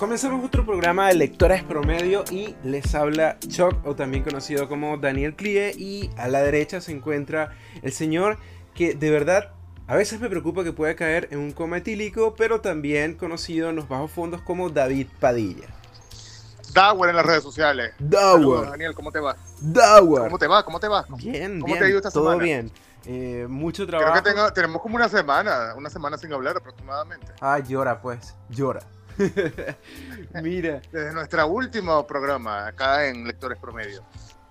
comenzamos otro programa de Lectores Promedio y les habla Chuck, o también conocido como Daniel Clie, y a la derecha se encuentra el señor que de verdad a veces me preocupa que pueda caer en un coma etílico, pero también conocido en los bajos fondos como David Padilla. Dauer en las redes sociales. Dauer. Daniel, ¿cómo te va? Dauer. ¿Cómo te va? ¿Cómo te va? Bien, ¿Cómo bien, te ha ido esta todo semana? bien. Eh, mucho trabajo. Creo que tengo- tenemos como una semana, una semana sin hablar aproximadamente. Ah, llora pues, llora. Mira, Desde nuestro último programa acá en Lectores Promedio.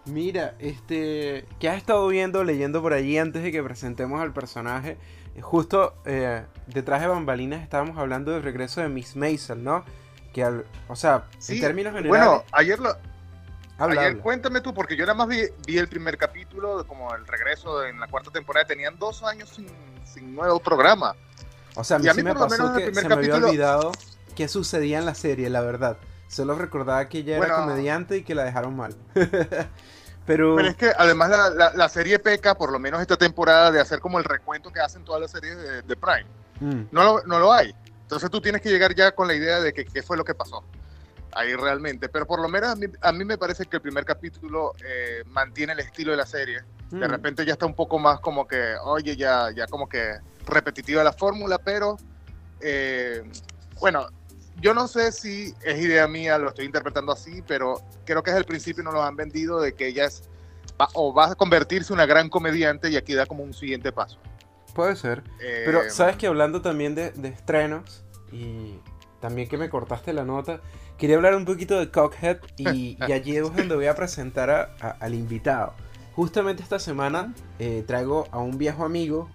Mira, este, ¿qué has estado viendo, leyendo por allí antes de que presentemos al personaje? Justo eh, detrás de bambalinas estábamos hablando del regreso de Miss Maisel, ¿no? Que, al- o sea, en Sí, términos generales, Bueno, ayer lo, habla, ayer habla. cuéntame tú, porque yo nada más vi, vi el primer capítulo, como el regreso en la cuarta temporada. Tenían dos años sin, sin nuevo programa. O sea, a mí, y a sí me por lo pasó menos el que primer se me había capítulo- olvidado qué sucedía en la serie, la verdad. Solo recordaba que ella era comediante y que la dejaron mal. Pero, Pero es que además la, la- la serie peca, por lo menos esta temporada, de hacer como el recuento que hacen todas las series de, de Prime. mm, No lo, no lo hay. Entonces tú tienes que llegar ya con la idea de que qué fue lo que pasó ahí realmente. Pero por lo menos a mí, a mí me parece que el primer capítulo eh, mantiene el estilo de la serie. De mm. repente ya está un poco más como que, oye, ya, ya como que repetitiva la fórmula, pero eh, bueno, yo no sé si es idea mía, lo estoy interpretando así, pero creo que desde el principio nos lo han vendido de que ella es va- o va a convertirse en una gran comediante y aquí da como un siguiente paso. Puede ser. Eh, Pero, ¿sabes que hablando también de, de estrenos y también que me cortaste la nota, quería hablar un poquito de Cockhead y, y allí es donde voy a presentar a- a- al invitado. Justamente esta semana eh, traigo a un viejo amigo,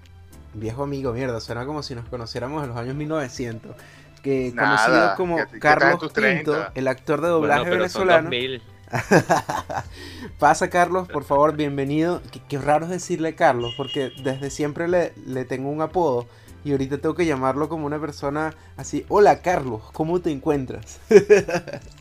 viejo amigo, mierda, suena como si nos conociéramos en los años 1900, que Nada, conocido como que- que Carlos Pinto, 30. el actor de doblaje Bueno, venezolano. 2000. Pasa Carlos, por favor, bienvenido. Qué, qué raro es decirle Carlos, porque desde siempre le, le tengo un apodo y ahorita tengo que llamarlo como una persona así. Hola Carlos, ¿cómo te encuentras?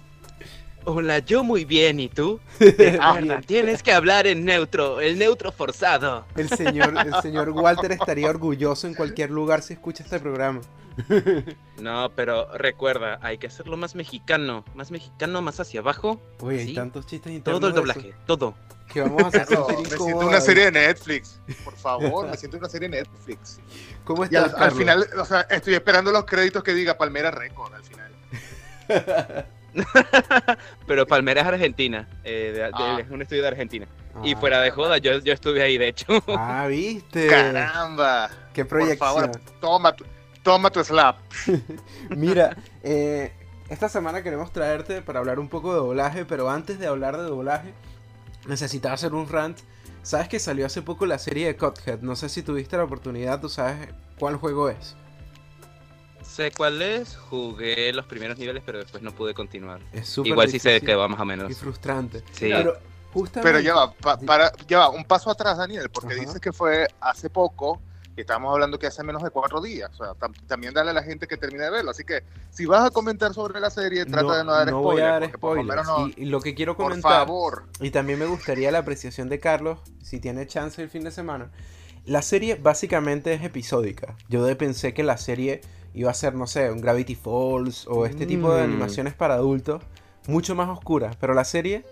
Hola, yo muy bien, ¿y tú? Tienes que hablar en neutro, el neutro forzado. El señor, el señor Walter estaría orgulloso en cualquier lugar si escucha este programa. No, pero recuerda, hay que hacerlo más mexicano, más mexicano, más hacia abajo. Oye, hay Sí. tantos chistes internos Todo el doblaje, todo. que vamos a hacer me siento una serie de Netflix. Por favor, me siento una serie de Netflix. ¿Cómo Y al, estás, al final, o sea, estoy esperando los créditos que diga Palmera Record al final. Pero Palmera es Argentina, eh, de- de- Ah. es un estudio de Argentina. Y Ah, fuera de joda, yo, yo estuve ahí, de hecho. Ah, viste. Caramba. Qué Por proyección. favor, toma tu, toma tu slap. Mira, eh, esta semana queremos traerte para hablar un poco de doblaje, pero antes de hablar de doblaje, necesitaba hacer un rant. Sabes que salió hace poco la serie de Cuphead, no sé si tuviste la oportunidad, tú sabes cuál juego es. Sé cuál es, jugué los primeros niveles, pero después no pude continuar. Es súper Igual sí sé de difícil qué va más o y menos. frustrante. Sí. Pero justamente... Pero ya va, pa- para, ya va, un paso atrás, Daniel, porque Ajá. dices que fue hace poco, y estamos hablando que hace menos de cuatro días. O sea, tam- también dale a la gente que termine de verlo. Así que, si vas a comentar sobre la serie, trata de no dar voy spoilers. a dar por spoilers. menos no- Y, y lo que quiero por comentar, favor. y también me gustaría la apreciación de Carlos, si tiene chance el fin de semana. La serie básicamente es episódica. Yo de- pensé que la serie iba a ser, no sé, un Gravity Falls o este tipo de Mm. animaciones para adultos, mucho más oscuras. Pero la serie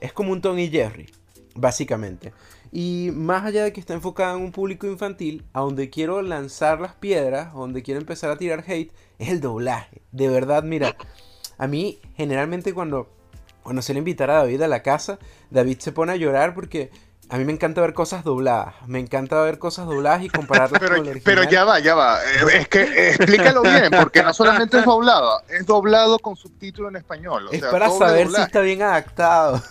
es como un Tom y Jerry, básicamente. Y más allá de que está enfocada en un público infantil, a donde quiero lanzar las piedras, a donde quiero empezar a tirar hate, es el doblaje. De verdad, mira, a mí generalmente cuando, cuando se le invitar a David a la casa, David se pone a llorar porque a mí me encanta ver cosas dobladas. Me encanta ver cosas dobladas y compararlas Pero, con el original. pero ya va, ya va. Eh, Es que eh, explícalo bien, porque no solamente es doblado, es doblado con subtítulo en español. o Es sea, para saber si está bien adaptado.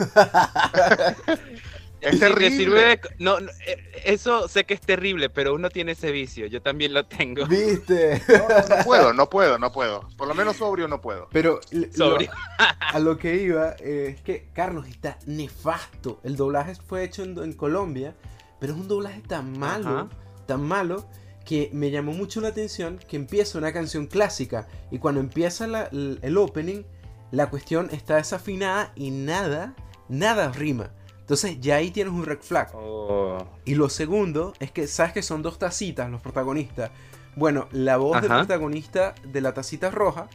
Es te sirve de- no, no, eh, eso sé que es terrible, pero uno tiene ese vicio. Yo también lo tengo. ¿Viste? No, puedo, no puedo, no puedo. Por lo menos sobrio no puedo. Pero lo- a lo que iba eh, es que Carlos está nefasto. El doblaje fue hecho en, en Colombia, pero es un doblaje tan malo, Ajá. tan malo, que me llamó mucho la atención que empieza una canción clásica y cuando empieza la- el, el opening, la cuestión está desafinada y nada, nada rima. Entonces ya ahí tienes un red flag. Oh. Y lo segundo es que sabes que son dos tacitas los protagonistas. Bueno, la voz del Ajá. protagonista de la tacita roja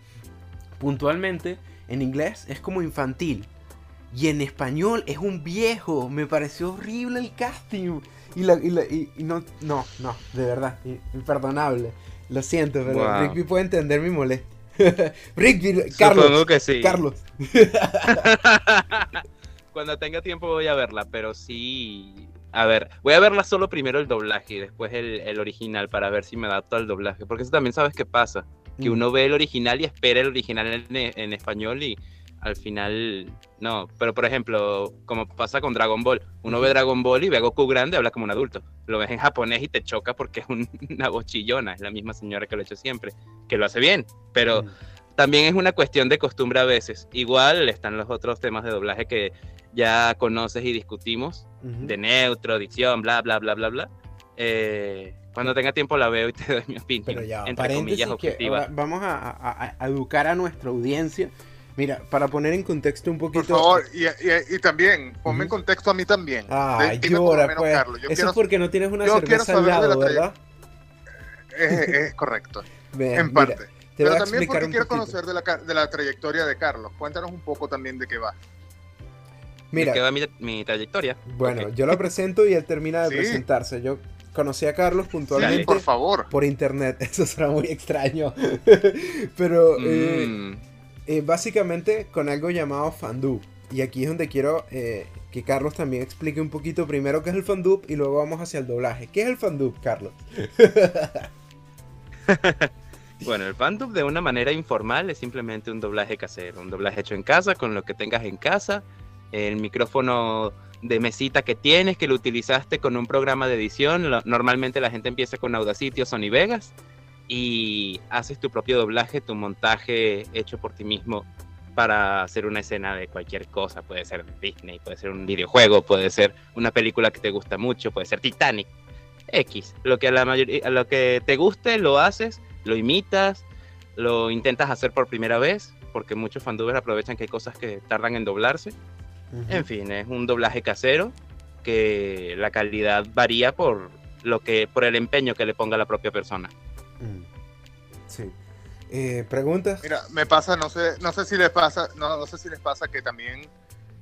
puntualmente, en inglés es como infantil. Y en español es un viejo. Me pareció horrible el casting. Y, la, y, la- y- y no, no, no, de verdad, imperdonable. Lo siento, pero Wow. Rigby puede entender mi molestia. Rigby, Carlos. Supongo que sí. Carlos. Cuando tenga tiempo voy a verla, pero sí. A ver, voy a verla solo primero el doblaje y después el, el original para ver si me adapto al doblaje. Porque eso también sabes qué pasa. Que Mm. uno ve el original y espera el original en, en español y al final no. Pero por ejemplo, como pasa con Dragon Ball, uno ve Dragon Ball y ve a Goku grande, habla como un adulto. Lo ves en japonés y te choca porque es un- una voz chillona, es la misma señora que lo ha hecho siempre, que lo hace bien. Pero Mm. también es una cuestión de costumbre a veces. Igual están los otros temas de doblaje que ya conoces y discutimos, Ujú. de neutro, dicción, bla, bla, bla, bla, bla. Eh, cuando tenga tiempo la veo y te doy mi opinión, Pero ya, entre comillas, que objetiva. ahora vamos a, a- a- educar a nuestra audiencia. Mira, para poner en contexto un Por poquito. favor, y, y- y también, ponme en Ujú. contexto a mí también. Por lo llora, menos, pues. Carlos. Yo Eso quiero- es porque no tienes una cerveza al de lado, la ¿verdad? es, es correcto, en mira, parte. Pero también porque quiero poquito. conocer de la, de la trayectoria de Carlos. Cuéntanos un poco también de qué va. Mira, queda mi, mi trayectoria. bueno, yo lo presento y él termina de Sí. presentarse. Yo conocí a Carlos puntualmente por favor. por internet. Eso será muy extraño. Pero eh, Mm, eh, básicamente con algo llamado Fandub. Y aquí es donde quiero eh, que Carlos también explique un poquito primero qué es el Fandub y luego vamos hacia el doblaje. ¿Qué es el Fandub, Carlos? Bueno, el fandub de una manera informal es simplemente un doblaje casero, un doblaje hecho en casa, con lo que tengas en casa, el micrófono de mesita que tienes, que lo utilizaste con un programa de edición. normalmente la gente empieza con Audacity o Sony Vegas y haces tu propio doblaje, tu montaje hecho por ti mismo para hacer una escena de cualquier cosa. Puede ser Disney, puede ser un videojuego, puede ser una película que te gusta mucho, puede ser Titanic. X, lo que a la mayoría, lo que te guste lo haces, lo imitas, lo intentas hacer por primera vez, porque muchos fandubers aprovechan que hay cosas que tardan en doblarse. En fin, es un doblaje casero que la calidad varía por lo que por el empeño que le ponga la propia persona. Mm. Sí. Eh, ¿Preguntas? Mira, me pasa, no sé, no sé si les pasa, no, no sé si les pasa que también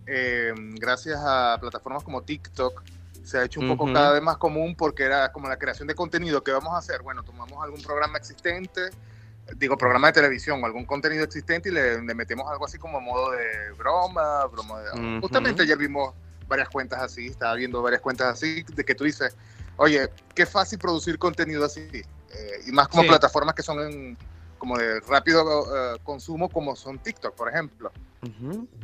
eh, gracias a plataformas como TikTok se ha hecho un poco cada vez más común porque era como la creación de contenido que vamos a hacer. Bueno, tomamos algún programa existente, digo programa de televisión o algún contenido existente y le, le metemos algo así como modo de broma, broma de... Justamente ayer vimos varias cuentas así, estaba viendo varias cuentas así de que tú dices, oye, qué fácil producir contenido así. Eh, y más como Sí. plataformas que son en, como de rápido eh, consumo como son TikTok, por ejemplo.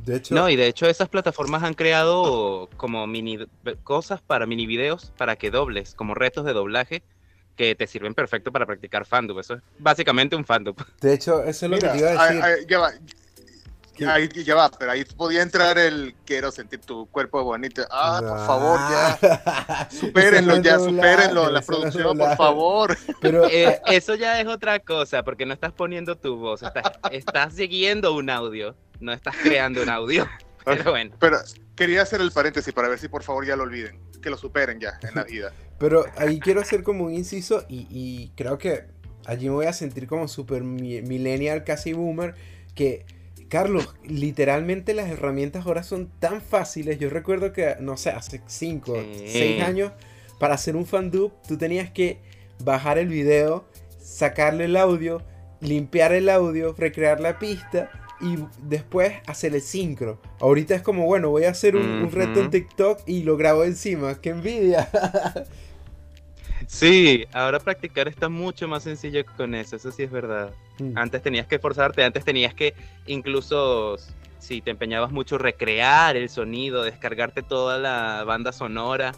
De hecho, No, y de hecho esas plataformas han creado como mini cosas para mini videos para que dobles, como retos de doblaje que te sirven perfecto para practicar fandub. Eso es básicamente un fandub. de hecho, eso es lo Mira, que te iba a decir. ahí- ya va. Ahí ya va, pero ahí podía entrar el quiero sentir tu cuerpo bonito. Ah, por Ah. favor, ya. Supérenlo ya, supérenlo, la producción, por favor. Pero Eh, eso ya es otra cosa, porque no estás poniendo tu voz, estás, estás siguiendo un audio, no estás creando un audio. Pero bueno, Pero quería hacer el paréntesis para ver si por favor ya lo olviden, que lo superen ya en la vida. Pero ahí quiero hacer como un inciso y, y creo que allí me voy a sentir como super mi- millennial, casi boomer, que, Carlos, literalmente las herramientas ahora son tan fáciles. Yo recuerdo que, no sé, hace 5, Sí. 6 años, para hacer un fandub, tú tenías que bajar el video, sacarle el audio, limpiar el audio, recrear la pista y después hacer el sincro. Ahorita es como, bueno, voy a hacer un, un reto en. TikTok y lo grabo encima. ¡Qué envidia! sí, ahora practicar está mucho más sencillo con eso, eso sí es verdad. Mm. Antes tenías que esforzarte, antes tenías que incluso, si te empeñabas mucho, recrear el sonido, descargarte toda la banda sonora,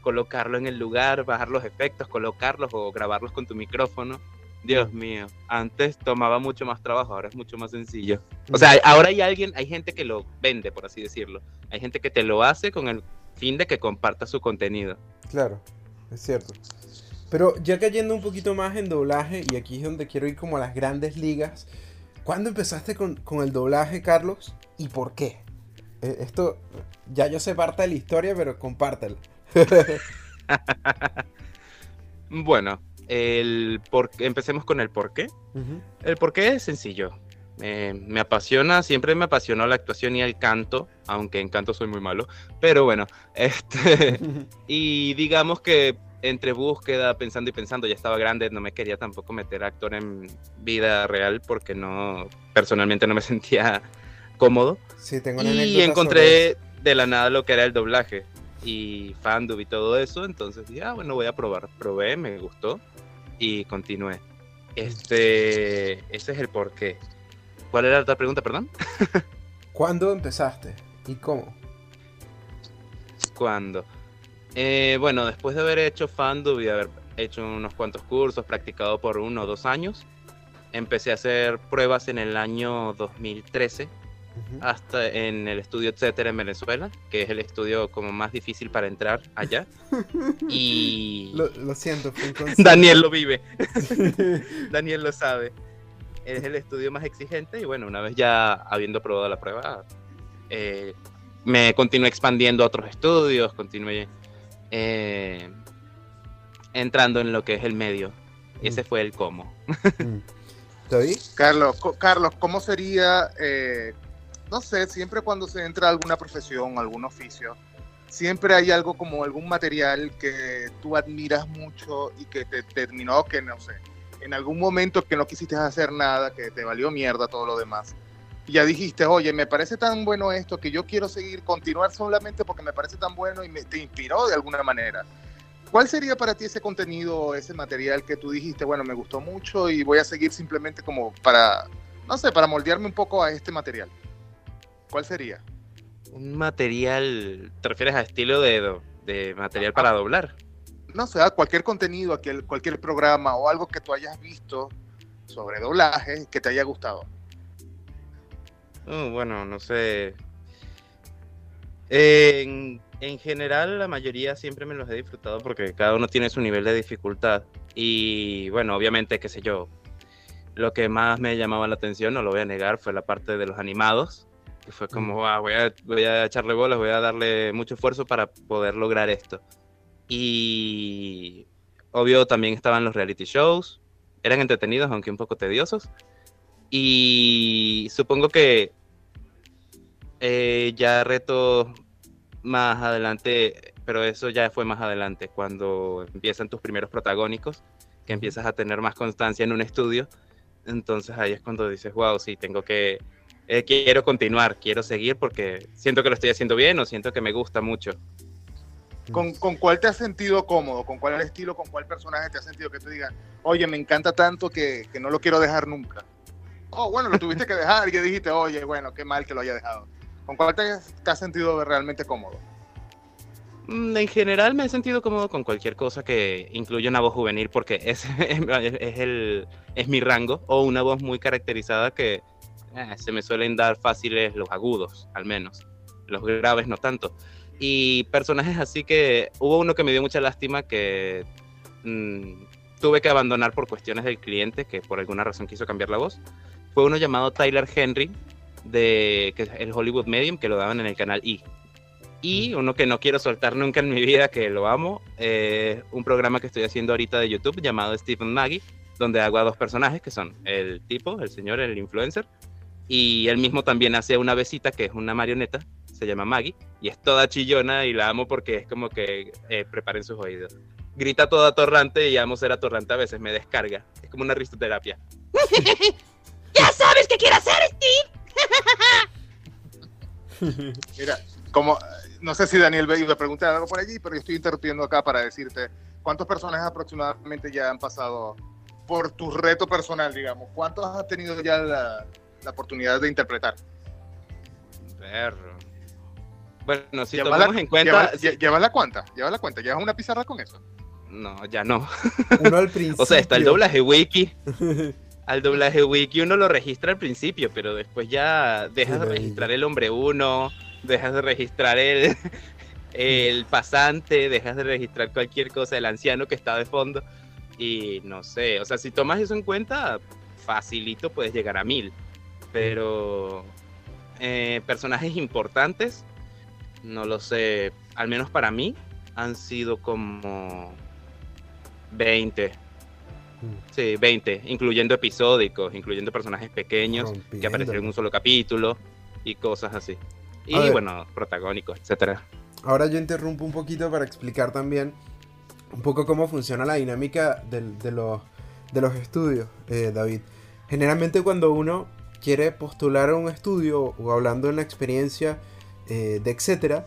colocarlo en el lugar, bajar los efectos, colocarlos o grabarlos con tu micrófono. Dios mío, antes tomaba mucho más trabajo, ahora es mucho más sencillo. O sea, ahora hay alguien, hay gente que lo vende, por así decirlo. Hay gente que te lo hace con el fin de que comparta su contenido. Claro, es cierto. Pero ya cayendo un poquito más en doblaje, y aquí es donde quiero ir como a las grandes ligas, ¿cuándo empezaste con, con el doblaje, Carlos? ¿Y por qué? Eh, esto, ya yo sé parte de la historia, pero compártelo. Bueno, el por... empecemos con el por qué. El por qué es sencillo. Eh, me apasiona, siempre me apasionó la actuación y el canto, aunque en canto soy muy malo, pero bueno, este, y digamos que entre búsqueda, pensando y pensando, ya estaba grande, no me quería tampoco meter a actor en vida real porque no, personalmente no me sentía cómodo. Sí, tengo y encontré de la nada lo que era el doblaje y fandom y todo eso, entonces dije, ah, bueno, voy a probar. Probé, me gustó y continué. Este, ese es el porqué. ¿Cuál era la otra pregunta, perdón? ¿Cuándo empezaste y cómo? ¿Cuándo? Eh, bueno, después de haber hecho fandom y haber hecho unos cuantos cursos, practicado por uno o dos años, empecé a hacer pruebas en el año 2013 hasta en el estudio etcétera en Venezuela, que es el estudio como más difícil para entrar allá. Y lo, siento, Daniel lo vive. Daniel lo sabe. Es el estudio más exigente y bueno, una vez ya habiendo probado la prueba, eh, me continué expandiendo a otros estudios, continué eh, entrando en lo que es el medio. Ese mm. fue el cómo. Mm. Carlos, Carlos, ¿cómo sería eh, no sé, siempre cuando se entra a alguna profesión, algún oficio, siempre hay algo como algún material que tú admiras mucho y que te terminó, que no sé, en algún momento que no quisiste hacer nada, que te valió mierda todo lo demás. Y ya dijiste, oye, me parece tan bueno esto que yo quiero seguir, continuar solamente porque me parece tan bueno y me, te inspiró de alguna manera. ¿Cuál sería para ti ese contenido, ese material que tú dijiste, bueno, me gustó mucho y voy a seguir simplemente como para, no sé, para moldearme un poco a este material? ¿Cuál sería? Un material, ¿te refieres a estilo de, de material para doblar? No sé, cualquier contenido, cualquier programa o algo que tú hayas visto sobre doblaje que te haya gustado. Uh, bueno, no sé. En, en, general, la mayoría siempre me los he disfrutado porque cada uno tiene su nivel de dificultad. Y bueno, obviamente, qué sé yo, lo que más me llamaba la atención, no lo voy a negar, fue la parte de los animados que fue como, ah, voy, a, voy a echarle bolas, voy a darle mucho esfuerzo para poder lograr esto. Y obvio también estaban los reality shows, eran entretenidos aunque un poco tediosos. Y supongo que eh, ya reto más adelante, pero eso ya fue más adelante, cuando empiezan tus primeros protagónicos, que empiezas a tener más constancia en un estudio. Entonces ahí es cuando dices, wow, sí, tengo que eh, quiero continuar, quiero seguir porque siento que lo estoy haciendo bien o siento que me gusta mucho. ¿Con, ¿Con, cuál te has sentido cómodo? ¿Con cuál estilo, con cuál personaje te has sentido que te digan, oye, me encanta tanto que, que no lo quiero dejar nunca? Oh, bueno, lo tuviste que dejar y dijiste, oye, bueno, qué mal que lo haya dejado. ¿Con cuál te, te has sentido realmente cómodo? Mm, en general me he sentido cómodo con cualquier cosa que incluya una voz juvenil porque es, es, el, es mi rango o una voz muy caracterizada que eh, se me suelen dar fáciles los agudos, al menos. Los graves no tanto. Y personajes así que hubo uno que me dio mucha lástima que mm, tuve que abandonar por cuestiones del cliente, que por alguna razón quiso cambiar la voz. Fue uno llamado Tyler Henry, de que el Hollywood Medium, que lo daban en el canal I. Y uno que no quiero soltar nunca en mi vida, que lo amo, un programa que estoy haciendo ahorita de YouTube llamado Stephen Maggie, donde hago a dos personajes que son el tipo, el señor, el influencer, y él mismo también hace una besita que es una marioneta, se llama Maggie, y es toda chillona y la amo porque es como que eh, preparen sus oídos. Grita toda atorrante y amo ser atorrante a veces, me descarga. Es como una ristoterapia. ¡Ya sabes qué quiere hacer, Steve! Mira, como no sé si Daniel iba a preguntar algo por allí, pero yo estoy interrumpiendo acá para decirte cuántos personajes aproximadamente ya han pasado por tu reto personal, digamos. ¿Cuántos has tenido ya la, la oportunidad de interpretar. Perro. Bueno, si tomamos en cuenta. Lleva, la cuenta, lleva la cuenta, llevas una pizarra con eso. No, ya no. Uno al principio. o sea, está el doblaje wiki. al doblaje wiki uno lo registra al principio, pero después ya dejas de registrar el hombre uno, dejas de registrar el, el pasante, dejas de registrar cualquier cosa, el anciano que está de fondo. Y no sé, o sea, si tomas eso en cuenta, facilito puedes llegar a mil pero eh, personajes importantes, no lo sé, al menos para mí, han sido como 20. Sí, 20, incluyendo episódicos, incluyendo personajes pequeños que aparecen en un solo capítulo y cosas así. Y bueno, protagónicos, etcétera. Ahora yo interrumpo un poquito para explicar también un poco cómo funciona la dinámica de, los, de los estudios, eh, David. Generalmente cuando uno quiere postular a un estudio o hablando en la experiencia eh, de etcétera,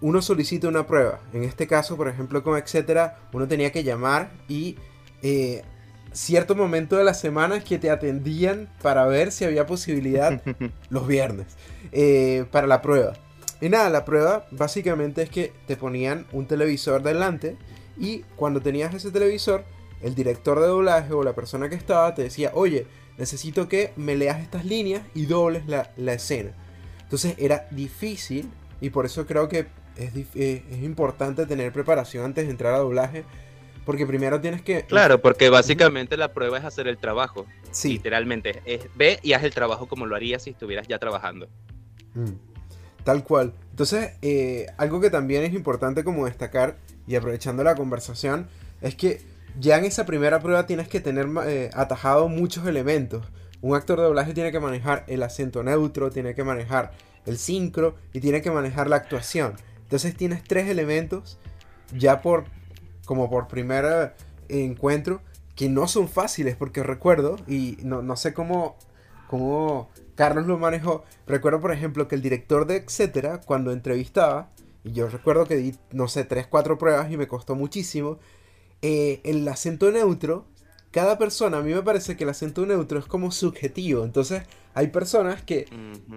uno solicita una prueba. En este caso, por ejemplo, con etcétera, uno tenía que llamar y eh, cierto momento de la semana que te atendían para ver si había posibilidad los viernes eh, para la prueba. Y nada, la prueba básicamente es que te ponían un televisor delante y cuando tenías ese televisor, el director de doblaje o la persona que estaba te decía, oye, necesito que me leas estas líneas y dobles la, escena. Entonces era difícil y por eso creo que es, eh, es importante tener preparación antes de entrar a doblaje porque primero tienes que... Claro, porque básicamente la prueba es hacer el trabajo. Sí. Literalmente. Es, ve y haz el trabajo como lo harías si estuvieras ya trabajando. Mm, tal cual. Entonces, eh, algo que también es importante como destacar, y aprovechando la conversación, es que ya en esa primera prueba tienes que tener eh, atajado muchos elementos. Un actor de doblaje tiene que manejar el acento neutro, tiene que manejar el sincro y tiene que manejar la actuación. Entonces tienes tres elementos ya por como por primer encuentro que no son fáciles porque recuerdo y no, sé cómo, cómo Carlos lo manejó. Recuerdo por ejemplo que el director de Etcétera cuando entrevistaba y yo recuerdo que di no sé 3 4 pruebas y me costó muchísimo eh, el acento neutro cada persona, a mí me parece que el acento neutro es como subjetivo. Entonces, hay personas que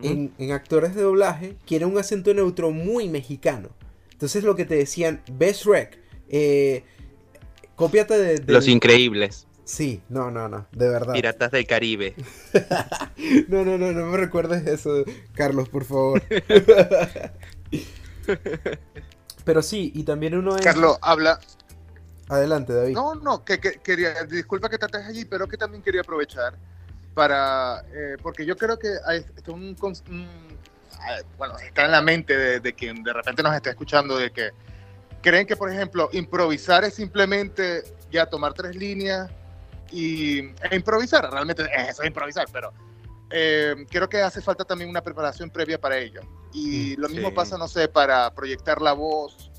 en, en, actores de doblaje quieren un acento neutro muy mexicano. Entonces, lo que te decían, Best Rec, eh, cópiate de, Los Increíbles. Sí, no, no, no, de verdad. Piratas del Caribe. no, no, no, no me recuerdes eso, Carlos, por favor. Pero sí, y también uno es... Carlos, habla... Adelante, David. No, no, que, quería, disculpa que te estés allí, pero que también quería aprovechar para, eh, porque yo creo que hay un, bueno, está en la mente de, de, quien de repente nos está escuchando de que creen que, por ejemplo, improvisar es simplemente ya tomar tres líneas y, e improvisar. Realmente eso es improvisar, pero eh, creo que hace falta también una preparación previa para ello. Y mm, lo mismo pasa, no sé, para proyectar la voz,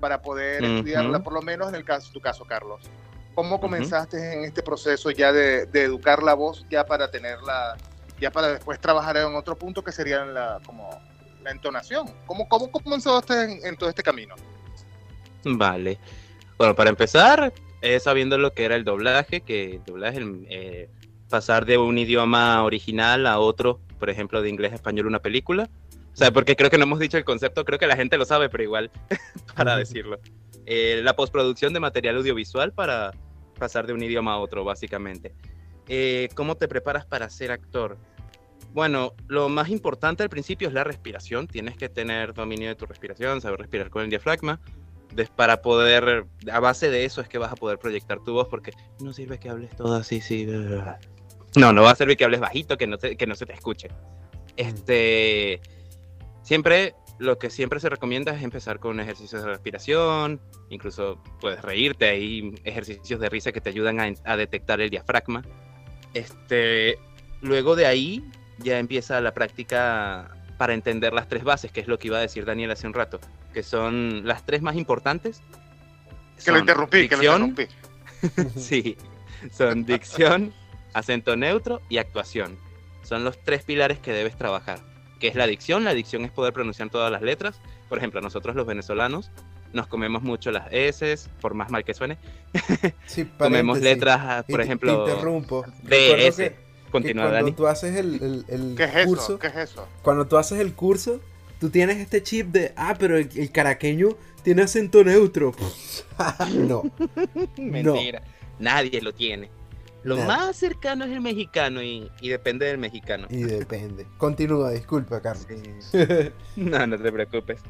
para poder estudiarla, por lo menos en el caso, tu caso, Carlos. ¿Cómo comenzaste en este proceso ya de, educar la voz, ya para tenerla, ya para después trabajar en otro punto que sería la, como la entonación? ¿Cómo, cómo comenzaste en todo este camino? Vale. Bueno, para empezar, eh, sabiendo lo que era el doblaje, que el doblaje, eh, pasar de un idioma original a otro, por ejemplo, de inglés a español una película. O sea, porque creo que no hemos dicho el concepto, creo que la gente lo sabe, pero igual, para decirlo. Eh, la postproducción de material audiovisual para pasar de un idioma a otro, básicamente. ¿Cómo te preparas para ser actor? Bueno, lo más importante al principio es la respiración. Tienes que tener dominio de tu respiración, saber respirar con el diafragma para poder, a base de eso es que vas a poder proyectar tu voz, porque no sirve que hables todo así, sí. No, no va a servir que hables bajito, que no, que no se te escuche. Este, siempre, lo que siempre se recomienda es empezar con ejercicios de respiración, incluso puedes reírte, hay ejercicios de risa que te ayudan a, a detectar el diafragma. Este, luego de ahí ya empieza la práctica para entender las tres bases, que es lo que iba a decir Daniel hace un rato, que son las tres más importantes. Que lo interrumpí, que lo interrumpí. sí, son dicción, acento neutro y actuación. Son los tres pilares que debes trabajar. ¿Qué es la dicción? La dicción es poder pronunciar todas las letras. Por ejemplo, nosotros los venezolanos nos comemos mucho las S, por más mal que suene. Sí, comemos letras, por ejemplo, interrumpo. DS. Continúa, cuando tú haces el, el, ¿Qué es curso, eso? ¿Qué es eso? Cuando tú haces el curso, tú tienes este chip de, ah, pero el, caraqueño tiene acento neutro. no. Mentira. Nadie lo tiene. Lo más cercano es el mexicano y, depende del mexicano. Y depende. Continúa, disculpa, Carlos. no, no te preocupes.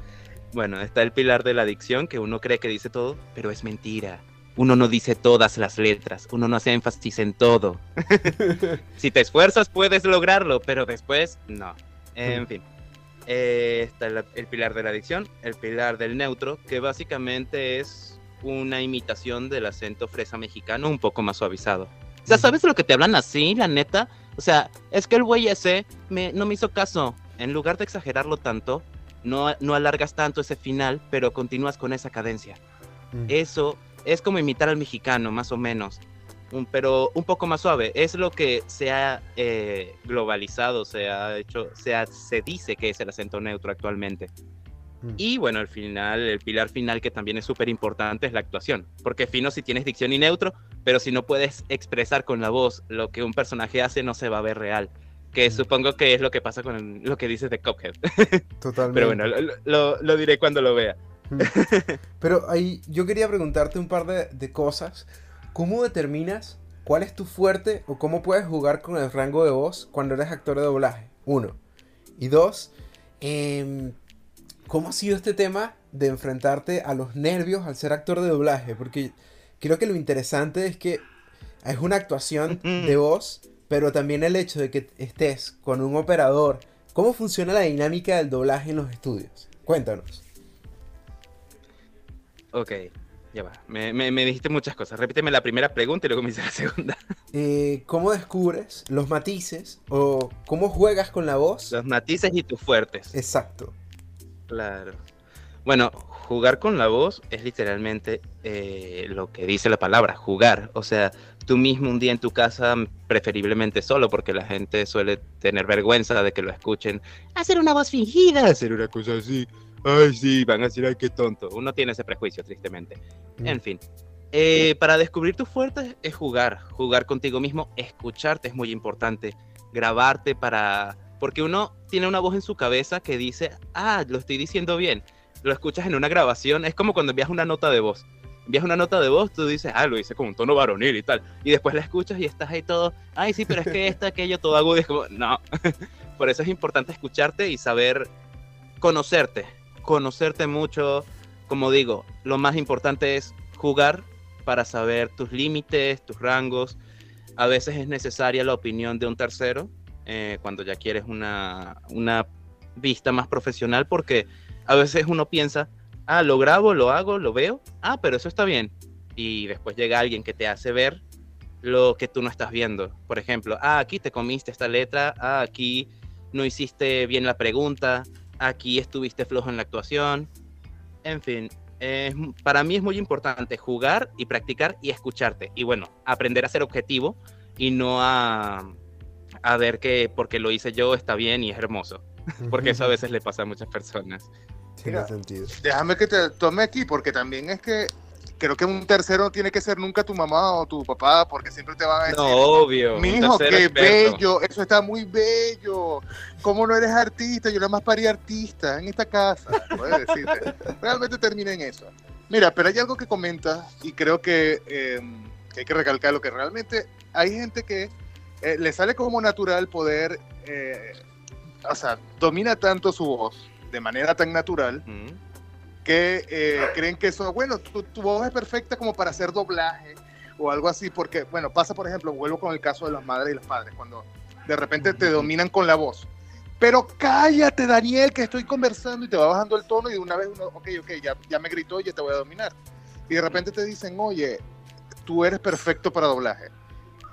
Bueno, está el pilar de la adicción, que uno cree que dice todo, pero es mentira uno no dice todas las letras, uno no hace énfasis en todo. si te esfuerzas puedes lograrlo, pero después no. En fin, eh, está el, pilar de la adicción, el pilar del neutro, que básicamente es una imitación del acento fresa mexicano un poco más suavizado. O sea, ¿sabes lo que te hablan así, la neta? O sea, es que el güey ese me, no me hizo caso. En lugar de exagerarlo tanto, no, no alargas tanto ese final, pero continúas con esa cadencia. Mm. Eso es como imitar al mexicano, más o menos. Un- pero un poco más suave. Es lo que se ha eh, globalizado, se ha hecho, se, ha- se dice que es el acento neutro actualmente. Mm. Y bueno, al final, el pilar final que también es súper importante es la actuación. Porque fino si tienes dicción y neutro, pero si no puedes expresar con la voz lo que un personaje hace, no se va a ver real. Que Mm. supongo que es lo que pasa con lo que dices de Cuphead. Totalmente. Pero bueno, lo, lo- lo diré cuando lo vea. Pero ahí yo quería preguntarte un par de, de cosas. ¿Cómo determinas cuál es tu fuerte o cómo puedes jugar con el rango de voz cuando eres actor de doblaje? Uno. Y dos, em, ¿cómo ha sido este tema de enfrentarte a los nervios al ser actor de doblaje? Porque creo que lo interesante es que es una actuación de voz, pero también el hecho de que estés con un operador. ¿Cómo funciona la dinámica del doblaje en los estudios? Cuéntanos. Ok, ya va. Me, me- me dijiste muchas cosas. Repíteme la primera pregunta y luego me hice la segunda. eh, cómo descubres los matices o cómo juegas con la voz. Los matices y tus fuertes. Exacto. Claro. Bueno, jugar con la voz es literalmente eh, lo que dice la palabra, jugar. O sea, tú mismo un día en tu casa, preferiblemente solo, porque la gente suele tener vergüenza de que lo escuchen. Hacer una voz fingida. Hacer una cosa así. Ay, sí, van a decir, ay, qué tonto. Uno tiene ese prejuicio, tristemente. Mm. En fin. Eh, para descubrir tus fuertes es jugar. Jugar contigo mismo, escucharte es muy importante. Grabarte para... Porque uno tiene una voz en su cabeza que dice, ah, lo estoy diciendo bien. Lo escuchas en una grabación. Es como cuando envías una nota de voz. Envías una nota de voz, tú dices, ah, lo hice con un tono varonil y tal. Y después la escuchas y estás ahí todo, ay, sí, pero es que esta, aquello, todo agudo. Y es como, no. Por eso es importante escucharte y saber conocerte. Conocerte mucho. Como digo, lo más importante es jugar para saber tus límites, tus rangos. A veces es necesaria la opinión de un tercero eh, cuando ya quieres una, una vista más profesional porque a veces uno piensa, ah, lo grabo, lo hago, lo veo, ah, pero eso está bien. Y después llega alguien que te hace ver lo que tú no estás viendo. Por ejemplo, ah, aquí te comiste esta letra, ah, aquí no hiciste bien la pregunta, aquí estuviste flojo en la actuación. En fin, es- para mí es muy importante jugar y practicar y escucharte. Y bueno, aprender a ser objetivo y no a, a ver que porque lo hice yo está bien y es hermoso. Porque eso a veces le pasa a muchas personas. Tiene Mira, sentido. Déjame que te tome aquí, porque también es que creo que un tercero no tiene que ser nunca tu mamá o tu papá, porque siempre te van a decir, No, obvio. mi hijo, qué experto. bello, eso está muy bello. ¿Cómo no eres artista? Yo nada más parí artista en esta casa. Decirte. Realmente termina en eso. Mira, pero hay algo que comenta y creo que, eh, que hay que recalcar lo que realmente hay gente que eh, le sale como natural poder, eh, o sea, domina tanto su voz de manera tan natural Ujú. que eh, creen que eso, bueno, tu, tu voz es perfecta como para hacer doblaje o algo así, porque, bueno, pasa, por ejemplo, vuelvo con el caso de las madres y los padres, cuando de repente te dominan con la voz. Pero cállate, Daniel, que estoy conversando y te va bajando el tono y de una vez uno, ok, ok, ya, ya me gritó, ya te voy a dominar. Y de repente te dicen, oye, tú eres perfecto para doblaje.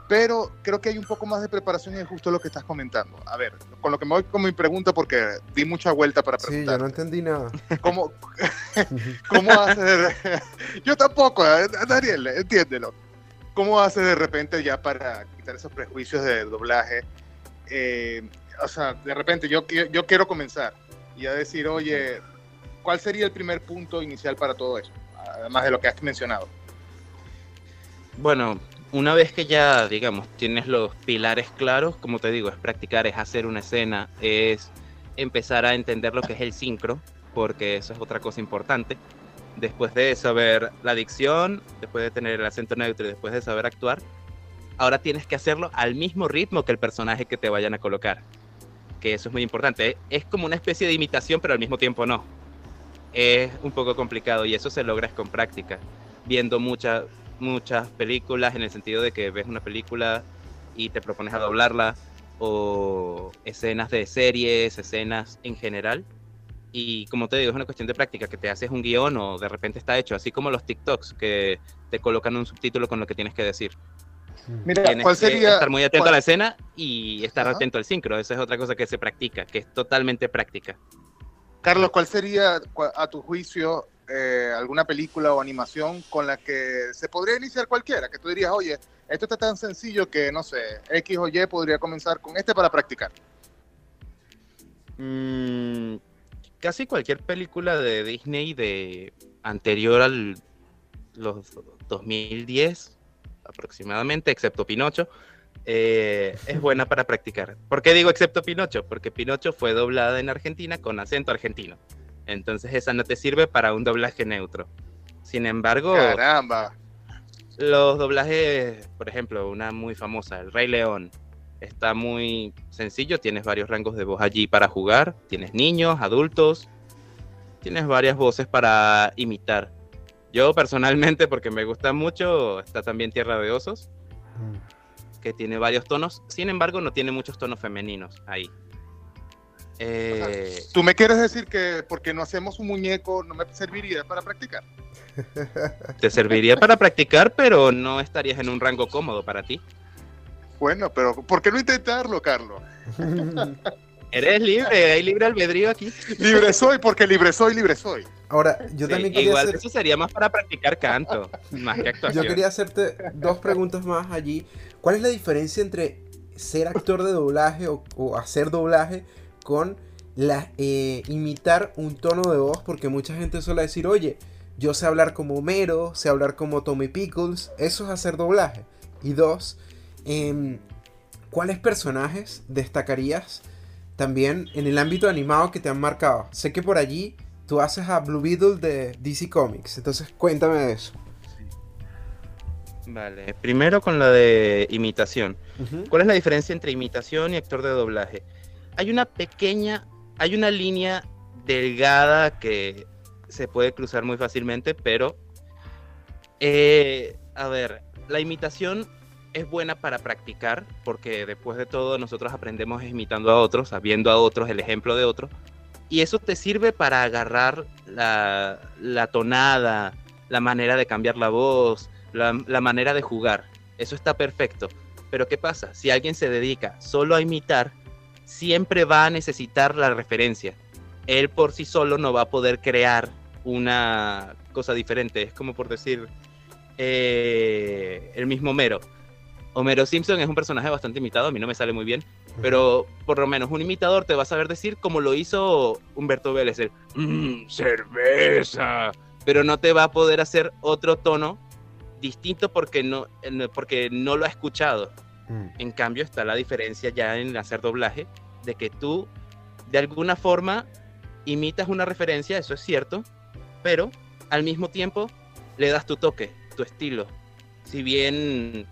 Pero creo que hay un poco más de preparación y es justo lo que estás comentando. A ver, con lo que me voy con mi pregunta, porque di mucha vuelta para Sí, yo preguntar. no entendí nada. ¿Cómo, ¿Cómo hace de... Yo tampoco, eh, Daniel, entiéndelo. ¿Cómo hace de repente ya para quitar esos prejuicios de doblaje? Eh, o sea, de repente yo, yo quiero comenzar y a decir, oye, ¿cuál sería el primer punto inicial para todo eso? Además de lo que has mencionado. Bueno, una vez que ya, digamos, tienes los pilares claros, como te digo, es practicar, es hacer una escena, es empezar a entender lo que es el sincro, porque eso es otra cosa importante. Después de saber la dicción, después de tener el acento neutro y después de saber actuar, ahora tienes que hacerlo al mismo ritmo que el personaje que te vayan a colocar. Que eso es muy importante. Es como una especie de imitación, pero al mismo tiempo no. Es un poco complicado y eso se logra con práctica, viendo muchas muchas películas en el sentido de que ves una película y te propones a doblarla o escenas de series, escenas en general. Y como te digo, es una cuestión de práctica, que te haces un guion o de repente está hecho, así como los TikToks que te colocan un subtítulo con lo que tienes que decir. Mira, Tienes ¿cuál que sería? estar muy atento cuál- a la escena y estar Ajá. atento al sincro. Esa es otra cosa que se practica, que es totalmente práctica. Carlos, ¿cuál sería, a tu juicio, eh, alguna película o animación con la que se podría iniciar cualquiera? Que tú dirías, oye, esto está tan sencillo que, no sé, X o Y podría comenzar con este para practicar. Mm, casi cualquier película de Disney de anterior al los 2010 aproximadamente, excepto Pinocho, eh, es buena para practicar. ¿Por qué digo excepto Pinocho? Porque Pinocho fue doblada en Argentina con acento argentino. Entonces esa no te sirve para un doblaje neutro. Sin embargo, Caramba. los doblajes, por ejemplo, una muy famosa, El Rey León, está muy sencillo, tienes varios rangos de voz allí para jugar, tienes niños, adultos, tienes varias voces para imitar. Yo personalmente, porque me gusta mucho, está también Tierra de Osos, que tiene varios tonos, sin embargo no tiene muchos tonos femeninos ahí. Eh, ¿Tú me quieres decir que porque no hacemos un muñeco no me serviría para practicar? te serviría para practicar, pero no estarías en un rango cómodo para ti. Bueno, pero ¿por qué no intentarlo, Carlos? Eres libre, hay libre albedrío aquí. Libre soy, porque libre soy, libre soy. Ahora, yo Sí, también quería igual hacer, eso sería más para practicar canto, más que actuación. yo quería hacerte dos preguntas más allí. ¿Cuál es la diferencia entre ser actor de doblaje o, o hacer doblaje con la, eh, imitar un tono de voz? Porque mucha gente suele decir, oye, yo sé hablar como Homero, sé hablar como Tommy Pickles, eso es hacer doblaje. Y dos, em, ¿cuáles personajes destacarías también en el ámbito animado que te han marcado? Sé que por allí tú haces a Blue Beetle de DC Comics, entonces cuéntame de eso. Vale, primero con la de imitación. ¿Cuál es la diferencia entre imitación y actor de doblaje? Hay una pequeña, hay una línea delgada que se puede cruzar muy fácilmente, pero, eh, a ver, la imitación es buena para practicar, porque después de todo nosotros aprendemos imitando a otros, sabiendo a otros el ejemplo de otros, y eso te sirve para agarrar la, tonada, la manera de cambiar la voz, la manera de jugar. Eso está perfecto. Pero ¿qué pasa? Si alguien se dedica solo a imitar, siempre va a necesitar la referencia. Él por sí solo no va a poder crear una cosa diferente. Es como por decir eh, el mismo Homero. Homero Simpson es un personaje bastante imitado, a mí no me sale muy bien, pero por lo menos un imitador te va a saber decir como lo hizo Humberto Vélez, el "Mm, cerveza, pero no te va a poder hacer otro tono distinto porque no, en- porque no lo ha escuchado. Mm. En cambio está la diferencia ya en hacer doblaje, de que tú de alguna forma imitas una referencia, eso es cierto, pero al mismo tiempo le das tu toque, tu estilo. Si bien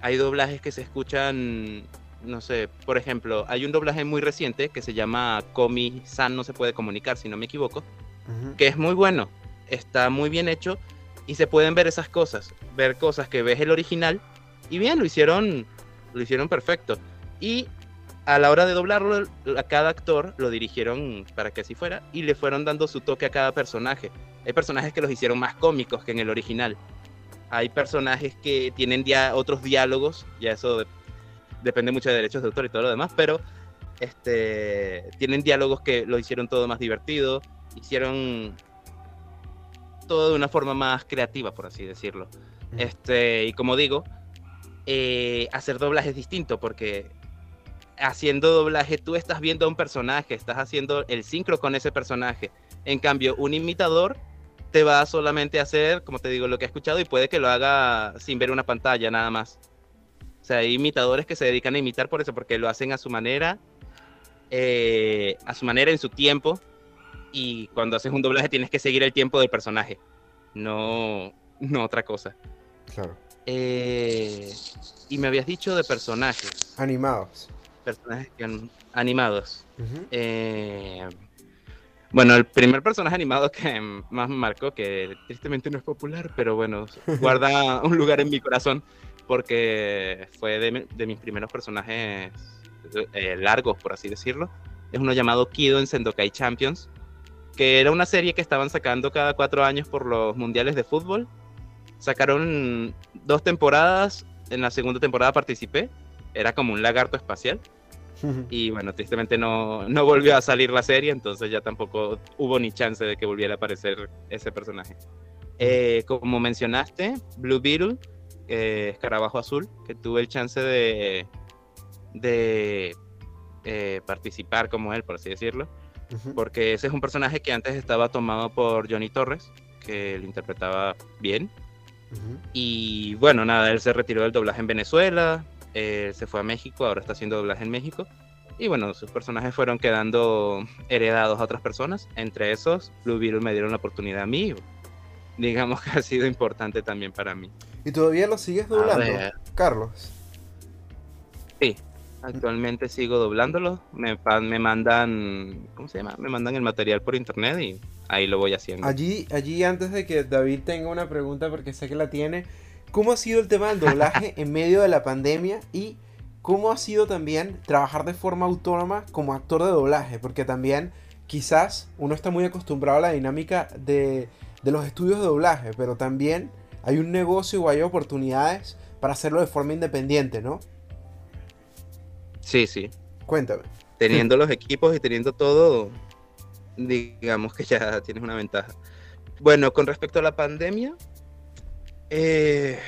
hay doblajes que se escuchan, no sé, por ejemplo, hay un doblaje muy reciente que se llama Komi San no se puede comunicar, si no me equivoco, que es muy bueno, está muy bien hecho y se pueden ver esas cosas, ver cosas que ves el original y bien, lo hicieron, lo hicieron perfecto. Y a la hora de doblarlo, a cada actor lo dirigieron para que así fuera y le fueron dando su toque a cada personaje. Hay personajes que los hicieron más cómicos que en el original. Hay personajes que tienen dia- otros diálogos, ya eso de- depende mucho de derechos de autor y todo lo demás, pero este, tienen diálogos que lo hicieron todo más divertido, hicieron todo de una forma más creativa, por así decirlo. Este, y como digo, eh, hacer doblaje es distinto porque haciendo doblaje tú estás viendo a un personaje, estás haciendo el sincro con ese personaje. En cambio, un imitador te va solamente a hacer, como te digo, lo que ha escuchado y puede que lo haga sin ver una pantalla nada más. O sea, hay imitadores que se dedican a imitar por eso, porque lo hacen a su manera, eh, a su manera en su tiempo. Y cuando haces un doblaje tienes que seguir el tiempo del personaje, no, no otra cosa. Claro. Eh, y me habías dicho de personajes, Animados. personajes que han- animados. Ujú. Eh, bueno, el primer personaje animado que más me marcó, que tristemente no es popular, pero bueno, guarda un lugar en mi corazón porque fue de, de mis primeros personajes eh, largos, por así decirlo. Es uno llamado Kido en Sendokai Champions, que era una serie que estaban sacando cada cuatro años por los mundiales de fútbol. Sacaron dos temporadas en la segunda temporada participé, era como un lagarto espacial. Y bueno, tristemente no, no volvió a salir la serie, entonces ya tampoco hubo ni chance de que volviera a aparecer ese personaje. Eh, como mencionaste, Blue Beetle, eh, Escarabajo Azul, que tuve el chance de, de eh, participar como él, por así decirlo, porque ese es un personaje que antes estaba tomado por Johnny Torres, que lo interpretaba bien. Y bueno, nada, él se retiró del doblaje en Venezuela, se fue a México, ahora está haciendo doblaje en México. Y bueno, sus personajes fueron quedando heredados a otras personas. Entre esos, Blue Beetle me dieron la oportunidad a mí. Digamos que ha sido importante también para mí. ¿Y todavía lo sigues doblando, Carlos? Sí, actualmente sigo doblándolo. Me, me mandan, ¿cómo se llama? Me mandan el material por internet y ahí lo voy haciendo. Allí, allí antes de que David tenga una pregunta, porque sé que la tiene, ¿cómo ha sido el tema del doblaje en medio de la pandemia y ¿Cómo ha sido también trabajar de forma autónoma como actor de doblaje? Porque también quizás uno está muy acostumbrado a la dinámica de, los estudios de doblaje, pero también hay un negocio o hay oportunidades para hacerlo de forma independiente, ¿no? Sí, sí. Cuéntame. Teniendo los equipos y teniendo todo, digamos que ya tienes una ventaja. Bueno, con respecto a la pandemia, eh,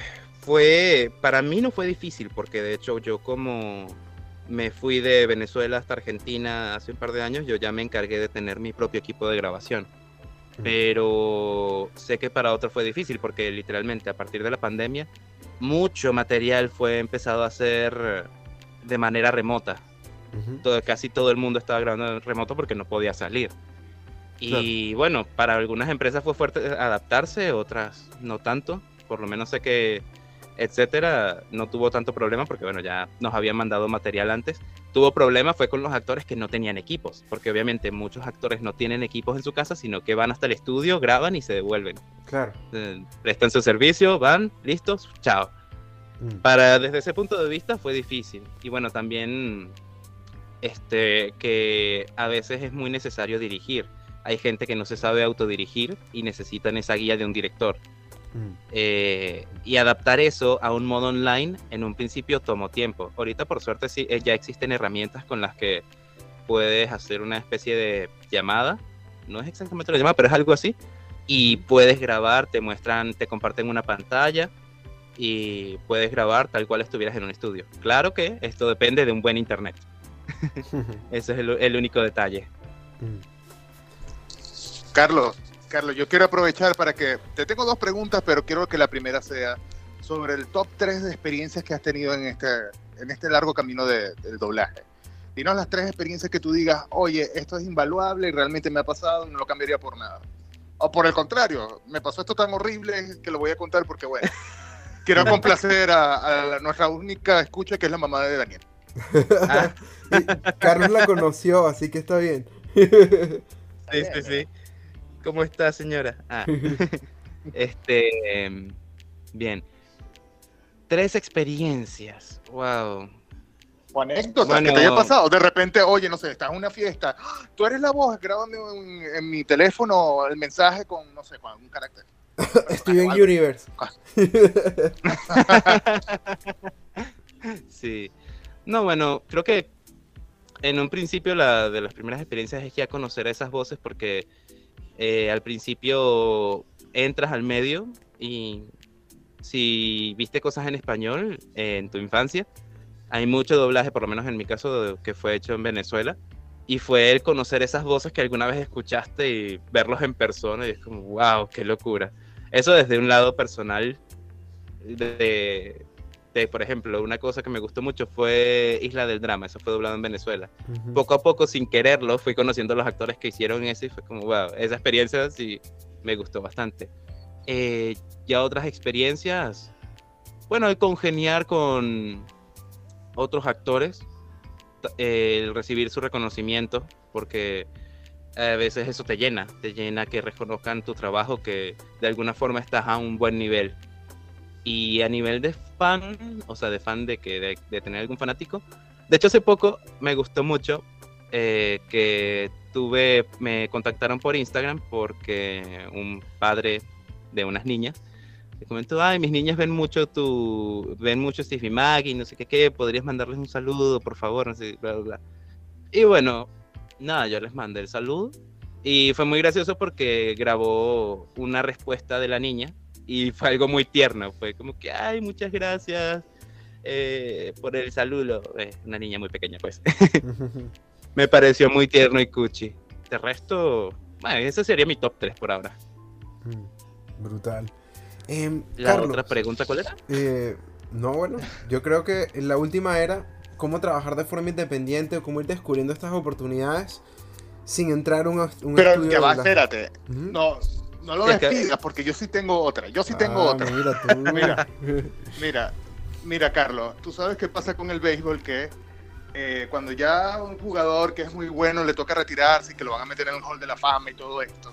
fue, para mí no fue difícil, porque de hecho yo como me fui de Venezuela hasta Argentina hace un par de años, yo ya me encargué de tener mi propio equipo de grabación. Pero sé que para otros fue difícil, porque literalmente a partir de la pandemia, mucho material fue empezado a hacer de manera remota. todo, casi todo el mundo estaba grabando en remoto porque no podía salir. Y bueno, para algunas empresas fue fuerte adaptarse, otras no tanto. Por lo menos sé que etcétera, no tuvo tanto problema porque, bueno, ya nos habían mandado material antes. Tuvo problema fue con los actores que no tenían equipos, porque obviamente muchos actores no tienen equipos en su casa, sino que van hasta el estudio, graban y se devuelven. Claro. Eh, prestan su servicio, van, listos, chao. Mm. Para, desde ese punto de vista fue difícil. Y bueno, también este, que a veces es muy necesario dirigir. Hay gente que no se sabe autodirigir y necesitan esa guía de un director. Mm. Eh, y adaptar eso a un modo online en un principio tomó tiempo. Ahorita por suerte sí, eh, ya existen herramientas con las que puedes hacer una especie de llamada. No es exactamente la llamada, pero es algo así. Y puedes grabar, te muestran, te comparten una pantalla y puedes grabar tal cual estuvieras en un estudio. Claro que esto depende de un buen internet. Ese es el, único detalle. Mm. Carlos, Carlos, yo quiero aprovechar para que te tengo dos preguntas, pero quiero que la primera sea sobre el top 3 de experiencias que has tenido en este, en este largo camino de, del doblaje. Dinos las tres experiencias que tú digas, oye, esto es invaluable y realmente me ha pasado no lo cambiaría por nada. O por el contrario, me pasó esto tan horrible que lo voy a contar porque, bueno, quiero complacer a, nuestra única escucha que es la mamá de Daniel. Carlos la conoció, así que está bien. sí, sí, sí. ¿Cómo está, señora? Ah. este. Em, bien. Tres experiencias. Wow. O anécdota que te haya pasado. De repente, oye, no sé, estás en una fiesta. Tú eres la voz, grábame en, mi teléfono el mensaje con, no sé, con algún carácter. Estoy en Universe. sí. No, bueno, creo que en un principio la de las primeras experiencias es ya conocer a esas voces porque eh, al principio entras al medio y si viste cosas en español en tu infancia, hay mucho doblaje, por lo menos en mi caso, que fue hecho en Venezuela. Y fue el conocer esas voces que alguna vez escuchaste y verlos en persona y es como, wow, qué locura. Eso desde un lado personal de, por ejemplo, una cosa que me gustó mucho fue Isla del Drama, eso fue doblado en Venezuela. Poco a poco, sin quererlo, fui conociendo a los actores que hicieron eso y fue como, wow, esa experiencia sí me gustó bastante. Eh, ya otras experiencias, bueno, el congeniar con otros actores, el recibir su reconocimiento, porque a veces eso te llena, te llena que reconozcan tu trabajo, que de alguna forma estás a un buen nivel. Y a nivel de fan, o sea, de fan de que de, tener algún fanático, de hecho hace poco me gustó mucho eh, que tuve, me contactaron por Instagram porque un padre de unas niñas Le comento, ay, mis niñas ven mucho tu, ven mucho Stevie Maggie, no sé qué, qué, podrías mandarles un saludo, por favor, no sé, bla, bla, bla. Y bueno, nada, yo les mandé el saludo y fue muy gracioso porque grabó una respuesta de la niña y fue algo muy tierno, fue como que, ay, muchas gracias eh, por el saludo, Eh, una niña muy pequeña pues. Me pareció muy tierno y cuchi. De resto, bueno, ese sería mi top 3 por ahora. Mm, Brutal. Em, La Carlos, otra pregunta, ¿cuál era? eh, no, bueno, yo creo que la última era cómo trabajar de forma independiente o cómo ir descubriendo estas oportunidades sin entrar a un, un Pero de va, espérate. No, no lo Es que- despidas porque yo sí tengo otra. Yo sí tengo Ah, otra. Mira, tú. Mira. Mira, mira, Carlos, tú sabes qué pasa con el béisbol que eh, cuando ya un jugador que es muy bueno le toca retirarse y que lo van a meter en el hall de la fama y todo esto,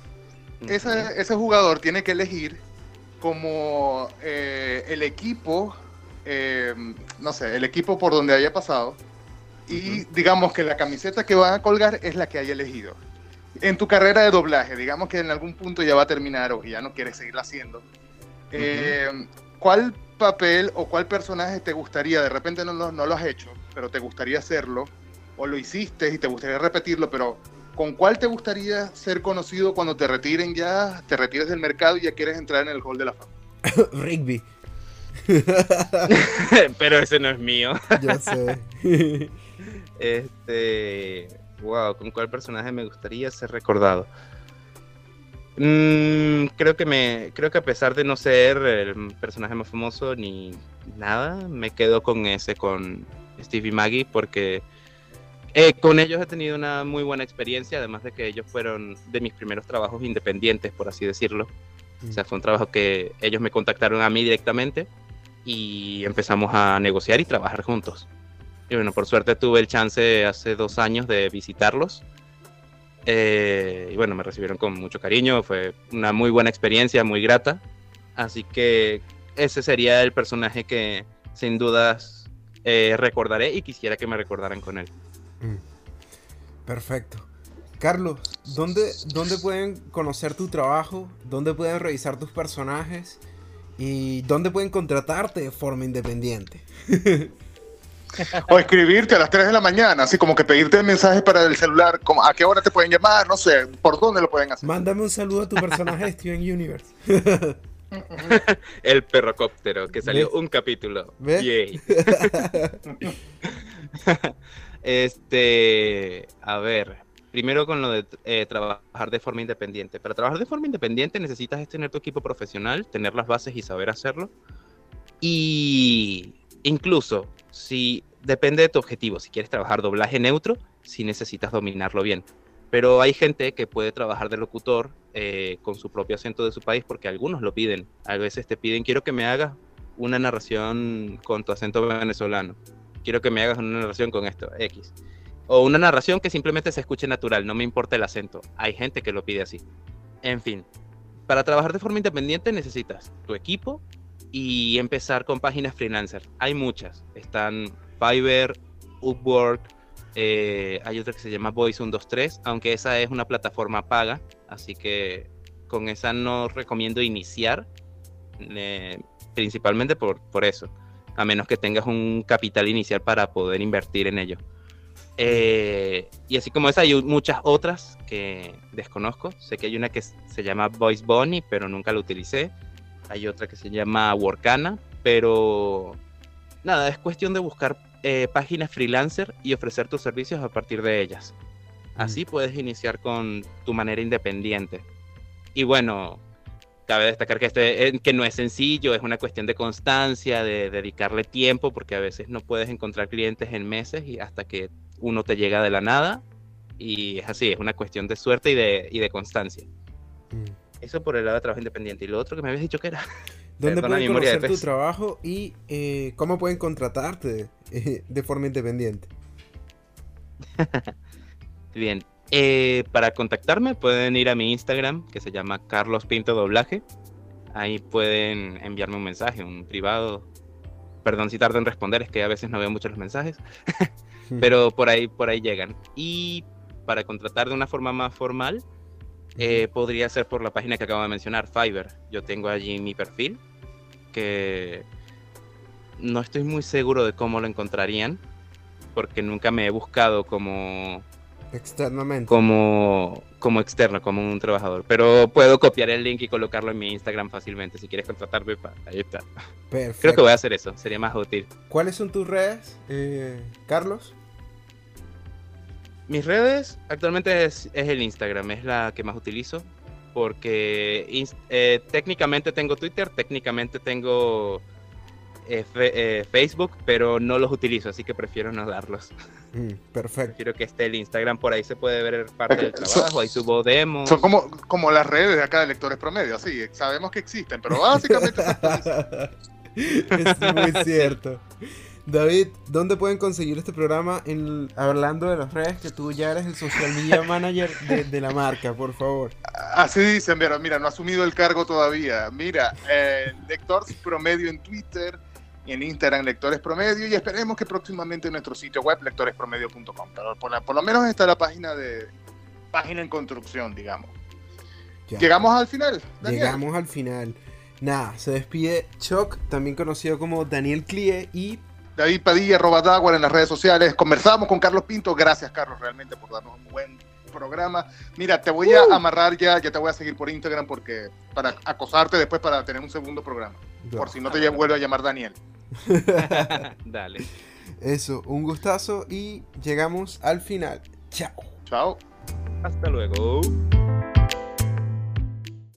ese, ese jugador tiene que elegir como eh, el equipo, eh, no sé, el equipo por donde haya pasado y digamos que la camiseta que van a colgar es la que haya elegido. En tu carrera de doblaje, digamos que en algún punto ya va a terminar o ya no quieres seguirla haciendo. eh, ¿Cuál papel o cuál personaje te gustaría? De repente no, lo- no lo has hecho, pero te gustaría hacerlo, o lo hiciste y te gustaría repetirlo, pero ¿con cuál te gustaría ser conocido cuando te retiren ya, te retires del mercado y ya quieres entrar en el hall de la fama? Rigby. Pero ese no es mío. Ya sé. Este. Wow, ¿con cuál personaje me gustaría ser recordado? Mm, creo que me. Creo que a pesar de no ser el personaje más famoso ni nada, me quedo con ese, con Stevie Maggie, porque eh, con ellos he tenido una muy buena experiencia, además de que ellos fueron de mis primeros trabajos independientes, por así decirlo. O sea, fue un trabajo que ellos me contactaron a mí directamente y empezamos a negociar y trabajar juntos. Y bueno, por suerte tuve el chance hace dos años de visitarlos. Eh, y bueno, me recibieron con mucho cariño, fue una muy buena experiencia, muy grata. Así que ese sería el personaje que sin dudas eh, recordaré y quisiera que me recordaran con él. Mm. Perfecto. Carlos, ¿dónde, ¿dónde pueden conocer tu trabajo? ¿Dónde pueden revisar tus personajes? ¿Y dónde pueden contratarte de forma independiente? O escribirte a las 3 de la mañana, así como que pedirte mensajes para el celular, como a qué hora te pueden llamar, no sé, por dónde lo pueden hacer. Mándame un saludo a tu personaje Steven Universe. El perrocóptero, que salió ¿Ves? un capítulo. ¿Ves? Yay. este, a ver, primero con lo de eh, trabajar de forma independiente. Para trabajar de forma independiente necesitas tener tu equipo profesional, tener las bases y saber hacerlo. Y incluso si depende de tu objetivo, si quieres trabajar doblaje neutro, si necesitas dominarlo bien. Pero hay gente que puede trabajar de locutor eh, con su propio acento de su país porque algunos lo piden. A veces te piden, quiero que me hagas una narración con tu acento venezolano. Quiero que me hagas una narración con esto, X. O una narración que simplemente se escuche natural, no me importa el acento. Hay gente que lo pide así. En fin, para trabajar de forma independiente necesitas tu equipo y empezar con páginas freelancer. Hay muchas. Están Fiverr, Upwork, eh, hay otra que se llama Voice 123, aunque esa es una plataforma paga, así que con esa no recomiendo iniciar, eh, principalmente por, por eso, a menos que tengas un capital inicial para poder invertir en ello. Eh, y así como esa, hay muchas otras que desconozco. Sé que hay una que se llama Voice Bunny, pero nunca la utilicé. Hay otra que se llama Workana, pero nada, es cuestión de buscar eh, páginas freelancer y ofrecer tus servicios a partir de ellas. Así puedes iniciar con tu manera independiente. Y bueno, cabe destacar que, este, eh, que no es sencillo, es una cuestión de constancia, de dedicarle tiempo, porque a veces no puedes encontrar clientes en meses y hasta que uno te llega de la nada. Y es así, es una cuestión de suerte y de, y de constancia. Mm. Eso por el lado de trabajo independiente. Y lo otro que me habías dicho que era. ¿Dónde Perdona, pueden conocer tu trabajo y eh, cómo pueden contratarte eh, de forma independiente? Bien. eh, para contactarme pueden ir a mi Instagram, que se llama Carlos Pinto Doblaje. Ahí pueden enviarme un mensaje, un privado. Perdón si tardo en responder, es que a veces no veo mucho los mensajes. pero por ahí, por ahí llegan. Y para contratar de una forma más formal, eh, podría ser por la página que acabo de mencionar, Fiverr. Yo tengo allí mi perfil porque no estoy muy seguro de cómo lo encontrarían, porque nunca me he buscado como Externamente. como, como externo, como un trabajador. Pero puedo copiar el link y colocarlo en mi Instagram fácilmente. Si quieres contratarme, ahí está. Perfecto. Creo que voy a hacer eso, sería más útil. ¿Cuáles son tus redes, eh, Carlos? Mis redes actualmente es, es el Instagram, es la que más utilizo. Porque eh, técnicamente tengo Twitter, técnicamente tengo eh, fe- eh, Facebook, pero no los utilizo, así que prefiero no darlos. Mm, perfecto. Prefiero que esté el Instagram, por ahí se puede ver parte del so- trabajo, ahí subo demos. Son como, como las redes de acá de lectores promedio, así, sabemos que existen, pero básicamente es muy cierto. David, ¿dónde pueden conseguir este programa en, hablando de las redes? Que tú ya eres el social media manager de, de la marca, por favor. Así dicen, pero mira, no ha asumido el cargo todavía. Mira, eh, lectores promedio en Twitter y en Instagram, lectores promedio, y esperemos que próximamente en nuestro sitio web, lectorespromedio.com. Pero por, la- por lo menos está la página de página en construcción, digamos. Ya. Llegamos al final. Daniel. Llegamos al final. Nada, se despide Choc, también conocido como Daniel Clie, y David Padilla, arroba Daguar en las redes sociales. Conversamos con Carlos Pinto. Gracias, Carlos, realmente por darnos un buen programa. Mira, te voy a amarrar ya, ya te voy a seguir por Instagram porque para acosarte después para tener un segundo programa. Por si no te vuelve a llamar Daniel. Dale. eso, un gustazo y llegamos al final. Chao. Chao. Hasta luego.